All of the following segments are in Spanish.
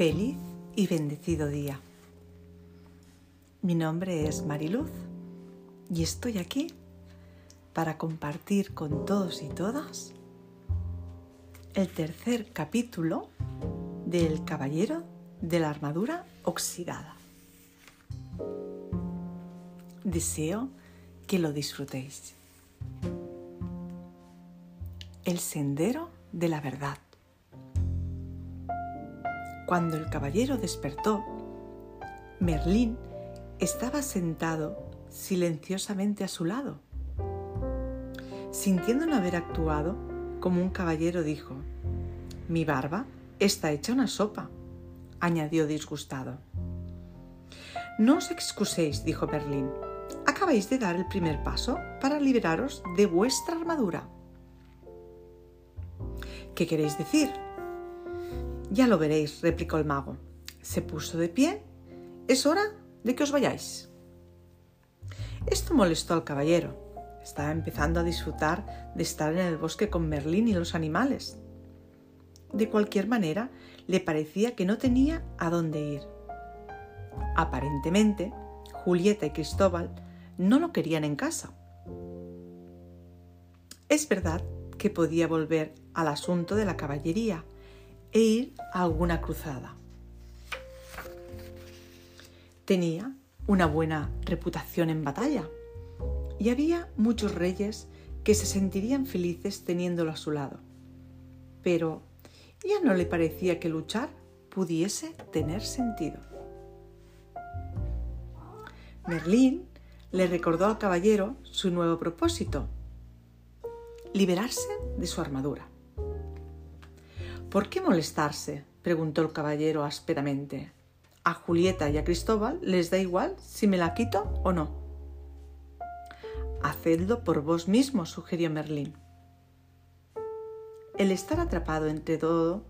Feliz y bendecido día. Mi nombre es Mariluz y estoy aquí para compartir con todos y todas el tercer capítulo del Caballero de la Armadura Oxidada. Deseo que lo disfrutéis. El sendero de la verdad. Cuando el caballero despertó, Merlín estaba sentado silenciosamente a su lado. Sintiendo no haber actuado como un caballero, dijo, Mi barba está hecha una sopa, añadió disgustado. No os excuséis, dijo Merlín. Acabáis de dar el primer paso para liberaros de vuestra armadura. ¿Qué queréis decir? Ya lo veréis, replicó el mago. Se puso de pie. Es hora de que os vayáis. Esto molestó al caballero. Estaba empezando a disfrutar de estar en el bosque con Merlín y los animales. De cualquier manera, le parecía que no tenía a dónde ir. Aparentemente, Julieta y Cristóbal no lo querían en casa. Es verdad que podía volver al asunto de la caballería, e ir a alguna cruzada. Tenía una buena reputación en batalla y había muchos reyes que se sentirían felices teniéndolo a su lado. Pero ya no le parecía que luchar pudiese tener sentido. Merlín le recordó al caballero su nuevo propósito, liberarse de su armadura. ¿Por qué molestarse? preguntó el caballero ásperamente. A Julieta y a Cristóbal les da igual si me la quito o no. Hacedlo por vos mismo, sugirió Merlín. El estar atrapado entre todo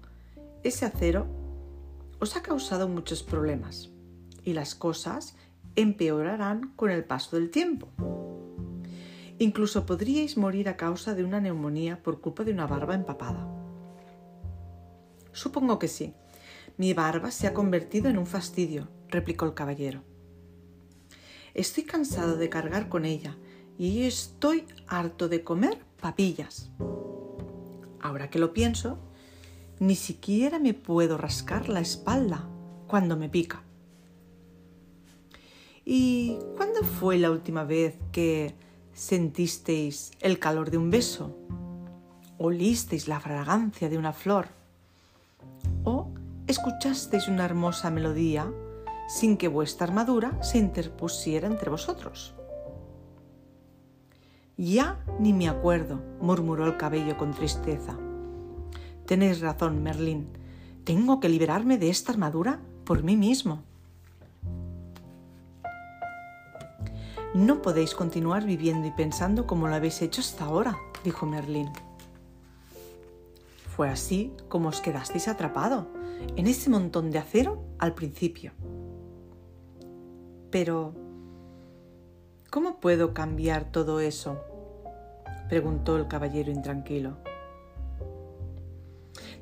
ese acero os ha causado muchos problemas y las cosas empeorarán con el paso del tiempo. Incluso podríais morir a causa de una neumonía por culpa de una barba empapada. Supongo que sí. Mi barba se ha convertido en un fastidio, replicó el caballero. Estoy cansado de cargar con ella y estoy harto de comer papillas. Ahora que lo pienso, ni siquiera me puedo rascar la espalda cuando me pica. ¿Y cuándo fue la última vez que sentisteis el calor de un beso? ¿Olisteis la fragancia de una flor? Escuchasteis una hermosa melodía sin que vuestra armadura se interpusiera entre vosotros. Ya ni me acuerdo, murmuró el cabello con tristeza. Tenéis razón, Merlín. Tengo que liberarme de esta armadura por mí mismo. No podéis continuar viviendo y pensando como lo habéis hecho hasta ahora, dijo Merlín. Fue así como os quedasteis atrapado en ese montón de acero al principio. Pero, ¿cómo puedo cambiar todo eso? preguntó el caballero intranquilo.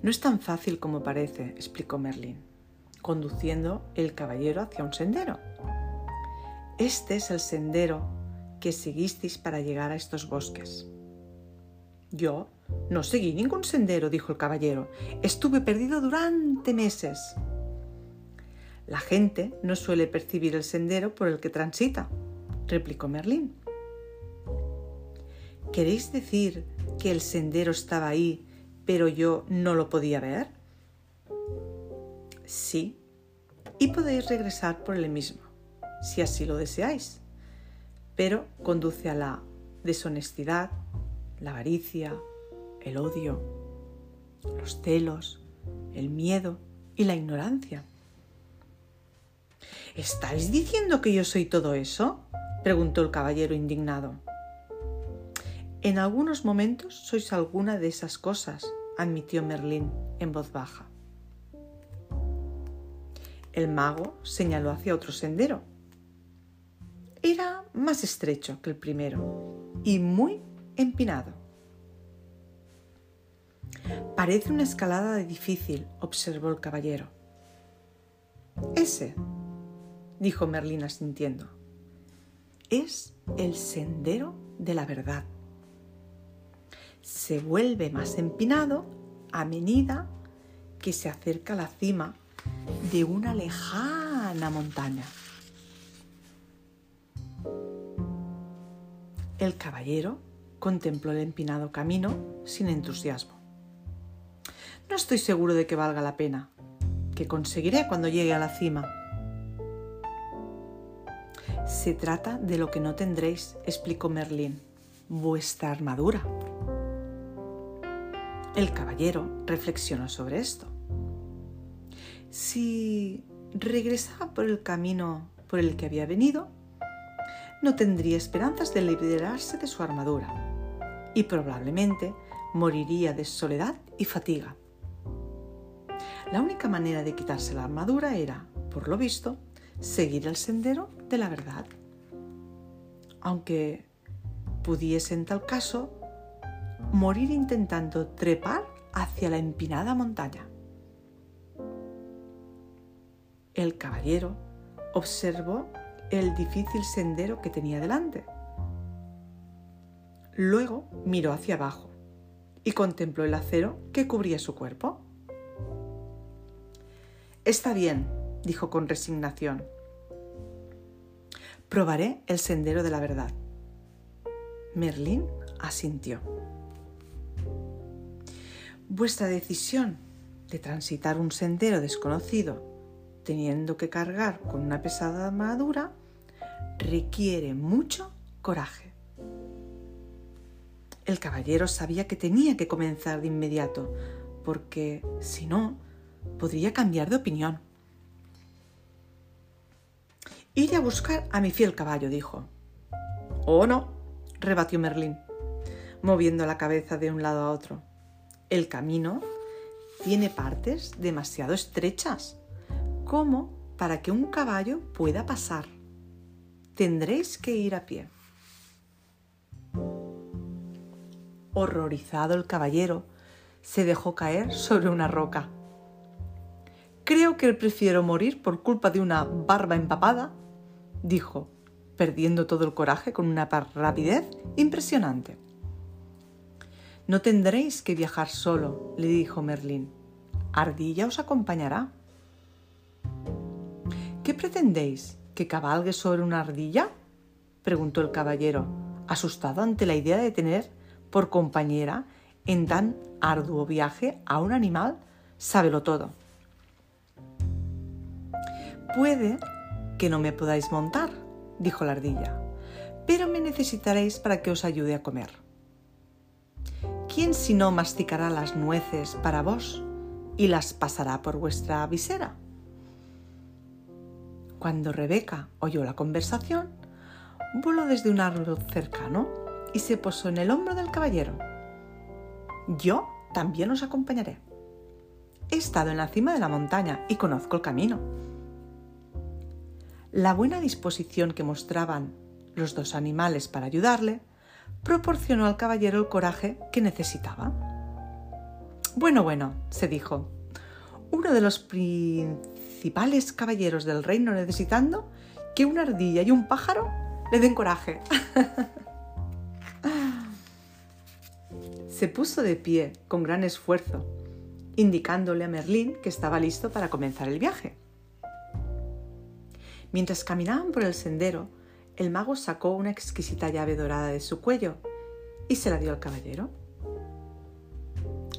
No es tan fácil como parece, explicó Merlín, conduciendo el caballero hacia un sendero. Este es el sendero que seguisteis para llegar a estos bosques. Yo no seguí ningún sendero, dijo el caballero. Estuve perdido durante meses. La gente no suele percibir el sendero por el que transita, replicó Merlín. ¿Queréis decir que el sendero estaba ahí, pero yo no lo podía ver? Sí, y podéis regresar por el mismo, si así lo deseáis, pero conduce a la deshonestidad, la avaricia, el odio, los celos, el miedo y la ignorancia. ¿Estáis diciendo que yo soy todo eso? preguntó el caballero indignado. En algunos momentos sois alguna de esas cosas, admitió Merlín en voz baja. El mago señaló hacia otro sendero. Era más estrecho que el primero y muy empinado. Parece una escalada difícil, observó el caballero. Ese, dijo Merlín asintiendo, es el sendero de la verdad. Se vuelve más empinado a medida que se acerca a la cima de una lejana montaña. El caballero contempló el empinado camino sin entusiasmo. No estoy seguro de que valga la pena, que conseguiré cuando llegue a la cima. Se trata de lo que no tendréis, explicó Merlín, vuestra armadura. El caballero reflexionó sobre esto. Si regresaba por el camino por el que había venido, no tendría esperanzas de liberarse de su armadura y probablemente moriría de soledad y fatiga. La única manera de quitarse la armadura era, por lo visto, seguir el sendero de la verdad. Aunque pudiese en tal caso morir intentando trepar hacia la empinada montaña. El caballero observó el difícil sendero que tenía delante. Luego miró hacia abajo y contempló el acero que cubría su cuerpo. Está bien, dijo con resignación. Probaré el sendero de la verdad. Merlín asintió. Vuestra decisión de transitar un sendero desconocido teniendo que cargar con una pesada armadura requiere mucho coraje. El caballero sabía que tenía que comenzar de inmediato, porque si no, podría cambiar de opinión. Iré a buscar a mi fiel caballo, dijo. Oh, no, rebatió Merlín, moviendo la cabeza de un lado a otro. El camino tiene partes demasiado estrechas como para que un caballo pueda pasar. Tendréis que ir a pie. Horrorizado el caballero, se dejó caer sobre una roca. Creo que prefiero morir por culpa de una barba empapada, dijo, perdiendo todo el coraje con una rapidez impresionante. No tendréis que viajar solo, le dijo Merlín. Ardilla os acompañará. ¿Qué pretendéis? ¿Que cabalgue sobre una ardilla? preguntó el caballero, asustado ante la idea de tener por compañera en tan arduo viaje a un animal sábelo todo. Puede que no me podáis montar, dijo la ardilla, pero me necesitaréis para que os ayude a comer. ¿Quién si no masticará las nueces para vos y las pasará por vuestra visera? Cuando Rebeca oyó la conversación, voló desde un árbol cercano y se posó en el hombro del caballero. Yo también os acompañaré. He estado en la cima de la montaña y conozco el camino. La buena disposición que mostraban los dos animales para ayudarle proporcionó al caballero el coraje que necesitaba. Bueno, bueno, se dijo. Uno de los principales caballeros del reino necesitando que una ardilla y un pájaro le den coraje. Se puso de pie con gran esfuerzo, indicándole a Merlín que estaba listo para comenzar el viaje. Mientras caminaban por el sendero, el mago sacó una exquisita llave dorada de su cuello y se la dio al caballero.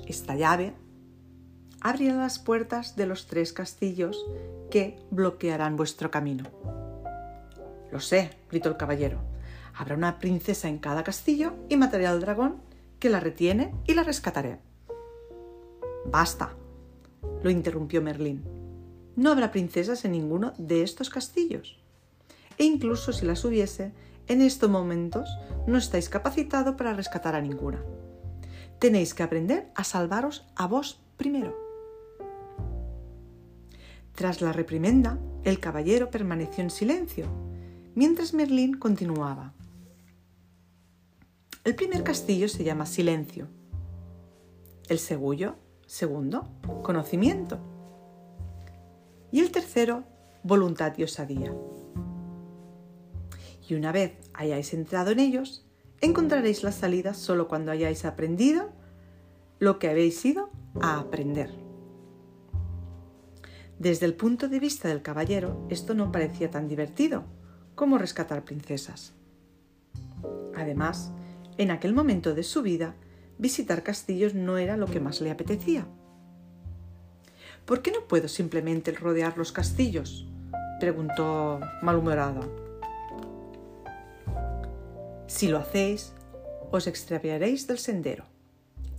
Esta llave abrirá las puertas de los tres castillos que bloquearán vuestro camino. Lo sé, gritó el caballero. Habrá una princesa en cada castillo y mataré al dragón que la retiene y la rescataré. Basta, lo interrumpió Merlín. No habrá princesas en ninguno de estos castillos. E incluso si las hubiese, en estos momentos no estáis capacitado para rescatar a ninguna. Tenéis que aprender a salvaros a vos primero. Tras la reprimenda, el caballero permaneció en silencio, mientras Merlín continuaba. El primer castillo se llama Silencio. El segundo, segundo, Conocimiento. Y el tercero, voluntad y osadía. Y una vez hayáis entrado en ellos, encontraréis la salida solo cuando hayáis aprendido lo que habéis ido a aprender. Desde el punto de vista del caballero, esto no parecía tan divertido como rescatar princesas. Además, en aquel momento de su vida, visitar castillos no era lo que más le apetecía. ¿Por qué no puedo simplemente rodear los castillos? preguntó malhumorado. Si lo hacéis, os extraviaréis del sendero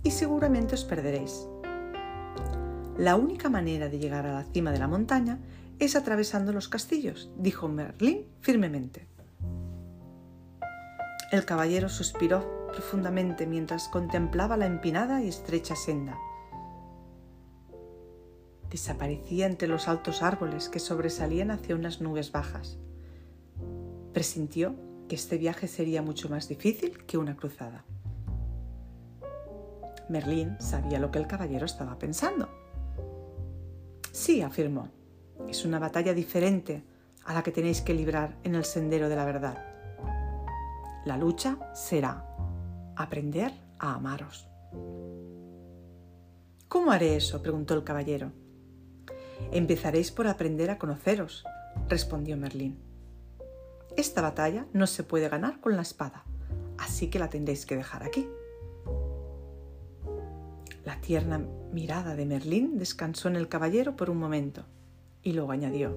y seguramente os perderéis. La única manera de llegar a la cima de la montaña es atravesando los castillos, dijo Merlín firmemente. El caballero suspiró profundamente mientras contemplaba la empinada y estrecha senda. Desaparecía entre los altos árboles que sobresalían hacia unas nubes bajas. Presintió que este viaje sería mucho más difícil que una cruzada. Merlín sabía lo que el caballero estaba pensando. Sí, afirmó, es una batalla diferente a la que tenéis que librar en el sendero de la verdad. La lucha será aprender a amaros. ¿Cómo haré eso? preguntó el caballero. Empezaréis por aprender a conoceros, respondió Merlín. Esta batalla no se puede ganar con la espada, así que la tendréis que dejar aquí. La tierna mirada de Merlín descansó en el caballero por un momento y luego añadió,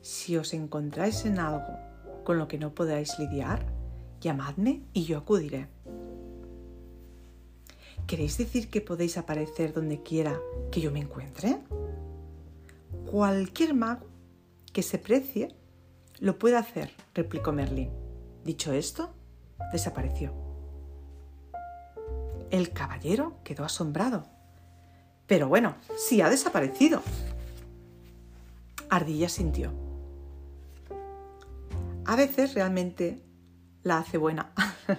Si os encontráis en algo con lo que no podáis lidiar, llamadme y yo acudiré. ¿Queréis decir que podéis aparecer donde quiera que yo me encuentre? Cualquier mago que se precie lo puede hacer, replicó Merlín. Dicho esto, desapareció. El caballero quedó asombrado. Pero bueno, sí ha desaparecido. Ardilla sintió. A veces realmente la hace buena.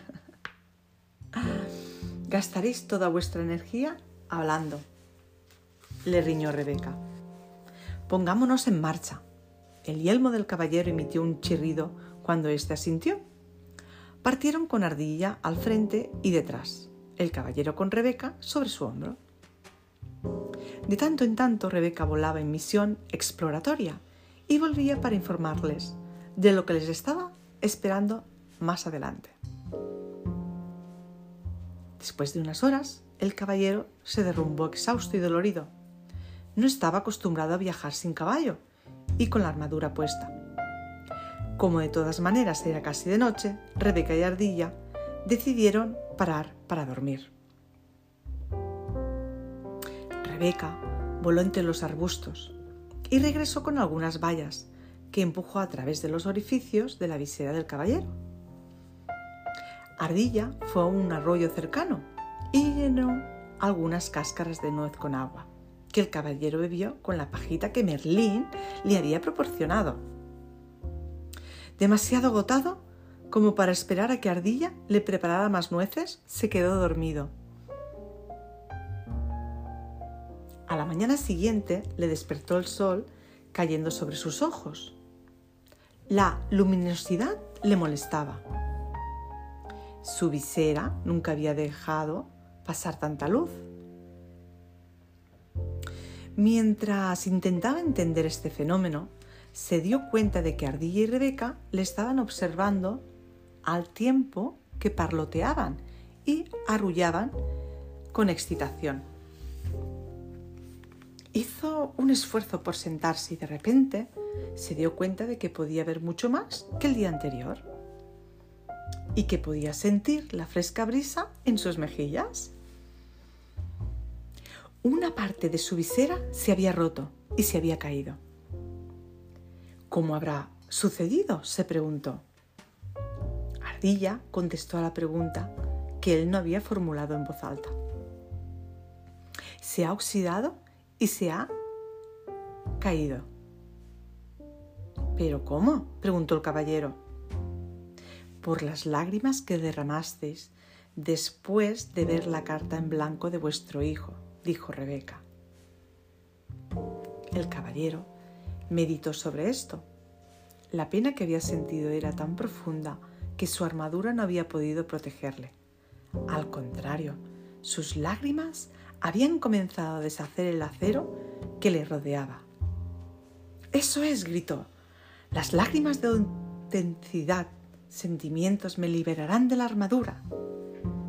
Gastaréis toda vuestra energía hablando, le riñó Rebeca. Pongámonos en marcha. El yelmo del caballero emitió un chirrido cuando éste asintió. Partieron con Ardilla al frente y detrás, el caballero con Rebeca sobre su hombro. De tanto en tanto Rebeca volaba en misión exploratoria y volvía para informarles de lo que les estaba esperando más adelante. Después de unas horas, el caballero se derrumbó exhausto y dolorido. No estaba acostumbrado a viajar sin caballo y con la armadura puesta. Como de todas maneras era casi de noche, Rebeca y Ardilla decidieron parar para dormir. Rebeca voló entre los arbustos y regresó con algunas vallas que empujó a través de los orificios de la visera del caballero. Ardilla fue a un arroyo cercano y llenó algunas cáscaras de nuez con agua, que el caballero bebió con la pajita que Merlín le había proporcionado. Demasiado agotado como para esperar a que Ardilla le preparara más nueces, se quedó dormido. A la mañana siguiente le despertó el sol cayendo sobre sus ojos. La luminosidad le molestaba su visera nunca había dejado pasar tanta luz. Mientras intentaba entender este fenómeno, se dio cuenta de que Ardilla y Rebeca le estaban observando al tiempo que parloteaban y arrullaban con excitación. Hizo un esfuerzo por sentarse y de repente se dio cuenta de que podía ver mucho más que el día anterior y que podía sentir la fresca brisa en sus mejillas. Una parte de su visera se había roto y se había caído. ¿Cómo habrá sucedido? se preguntó. Ardilla contestó a la pregunta que él no había formulado en voz alta. Se ha oxidado y se ha caído. ¿Pero cómo? preguntó el caballero por las lágrimas que derramasteis después de ver la carta en blanco de vuestro hijo, dijo Rebeca. El caballero meditó sobre esto. La pena que había sentido era tan profunda que su armadura no había podido protegerle. Al contrario, sus lágrimas habían comenzado a deshacer el acero que le rodeaba. Eso es, gritó. Las lágrimas de autenticidad, sentimientos me liberarán de la armadura.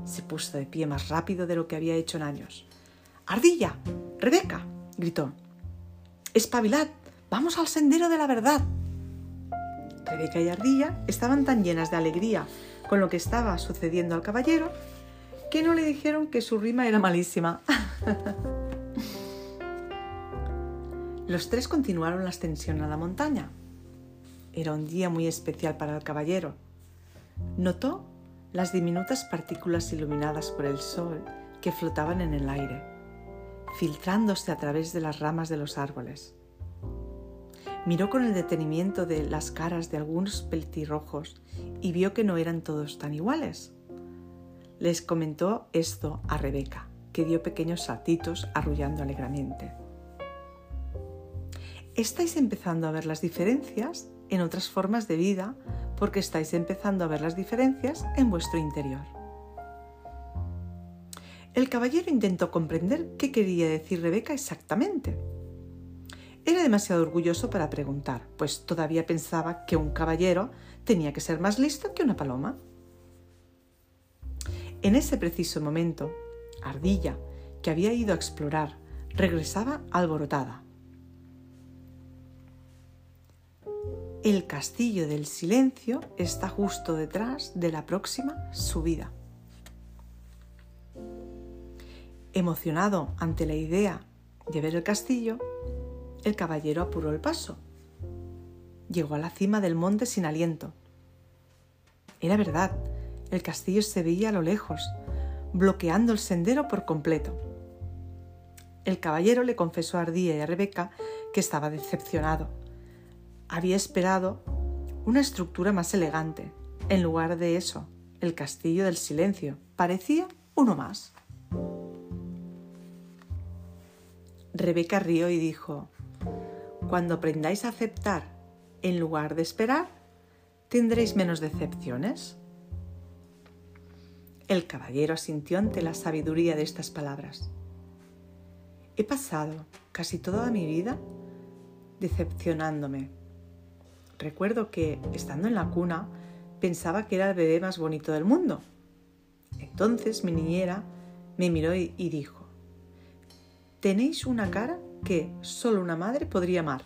Se puso de pie más rápido de lo que había hecho en años. Ardilla, Rebeca, gritó. Espabilad, vamos al sendero de la verdad. Rebeca y Ardilla estaban tan llenas de alegría con lo que estaba sucediendo al caballero que no le dijeron que su rima era malísima. Los tres continuaron la ascensión a la montaña. Era un día muy especial para el caballero. Notó las diminutas partículas iluminadas por el sol que flotaban en el aire, filtrándose a través de las ramas de los árboles. Miró con el detenimiento de las caras de algunos peltirrojos y vio que no eran todos tan iguales. Les comentó esto a Rebeca, que dio pequeños saltitos arrullando alegremente. Estáis empezando a ver las diferencias en otras formas de vida porque estáis empezando a ver las diferencias en vuestro interior. El caballero intentó comprender qué quería decir Rebeca exactamente era demasiado orgulloso para preguntar, pues todavía pensaba que un caballero tenía que ser más listo que una paloma. En ese preciso momento, Ardilla, que había ido a explorar, regresaba alborotada. El castillo del silencio está justo detrás de la próxima subida. Emocionado ante la idea de ver el castillo, el caballero apuró el paso. Llegó a la cima del monte sin aliento. Era verdad, el castillo se veía a lo lejos, bloqueando el sendero por completo. El caballero le confesó a Ardía y a Rebeca que estaba decepcionado. Había esperado una estructura más elegante. En lugar de eso, el castillo del silencio parecía uno más. Rebeca rió y dijo, cuando aprendáis a aceptar en lugar de esperar, tendréis menos decepciones. El caballero asintió ante la sabiduría de estas palabras. He pasado casi toda mi vida decepcionándome. Recuerdo que, estando en la cuna, pensaba que era el bebé más bonito del mundo. Entonces mi niñera me miró y, dijo, Tenéis una cara que solo una madre podría amar.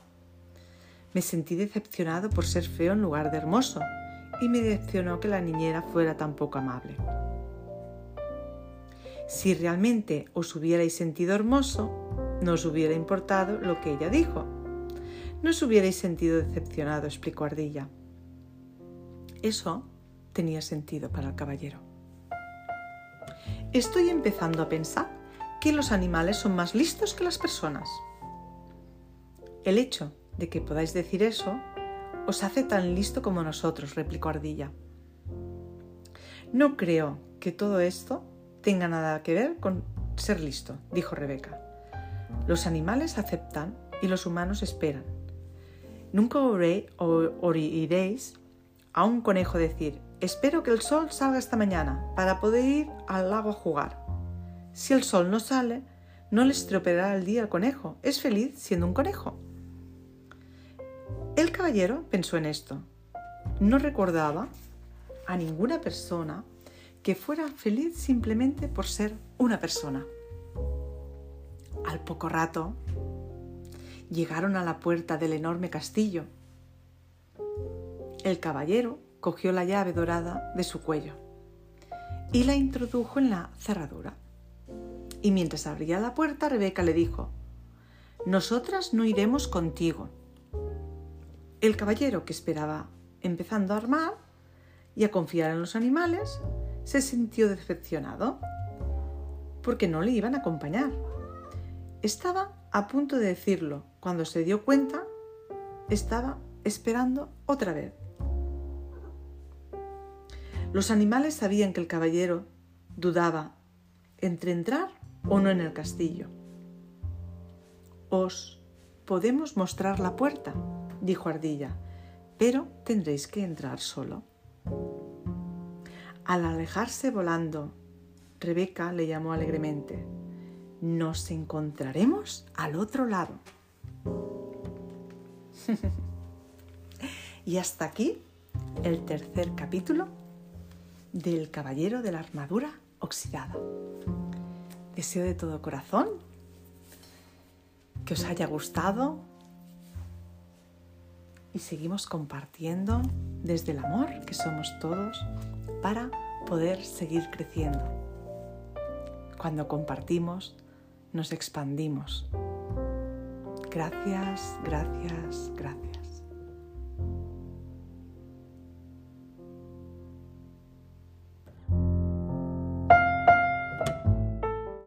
Me sentí decepcionado por ser feo en lugar de hermoso y me decepcionó que la niñera fuera tan poco amable. Si realmente os hubierais sentido hermoso, no os hubiera importado lo que ella dijo. No os hubierais sentido decepcionado, explicó Ardilla. Eso tenía sentido para el caballero. Estoy empezando a pensar los animales son más listos que las personas. El hecho de que podáis decir eso os hace tan listo como nosotros, replicó Ardilla. No creo que todo esto tenga nada que ver con ser listo, dijo Rebeca. Los animales aceptan y los humanos esperan. Nunca oiréis a un conejo decir, espero que el sol salga esta mañana para poder ir al lago a jugar. Si el sol no sale, no le estropeará el día al conejo. Es feliz siendo un conejo. El caballero pensó en esto. No recordaba a ninguna persona que fuera feliz simplemente por ser una persona. Al poco rato, llegaron a la puerta del enorme castillo. El caballero cogió la llave dorada de su cuello y la introdujo en la cerradura y mientras abría la puerta Rebeca le dijo, Nosotras no iremos contigo. El caballero, que esperaba empezando a armar y a confiar en los animales, se sintió decepcionado porque no le iban a acompañar. Estaba a punto de decirlo cuando se dio cuenta, estaba esperando otra vez. Los animales sabían que el caballero dudaba entre entrar o no en el castillo. Os podemos mostrar la puerta, dijo Ardilla, pero tendréis que entrar solo. Al alejarse volando, Rebeca le llamó alegremente, nos encontraremos al otro lado. y hasta aquí el tercer capítulo del Caballero de la Armadura Oxidada. Deseo de todo corazón que os haya gustado y seguimos compartiendo desde el amor que somos todos para poder seguir creciendo. Cuando compartimos, nos expandimos. Gracias, gracias, gracias.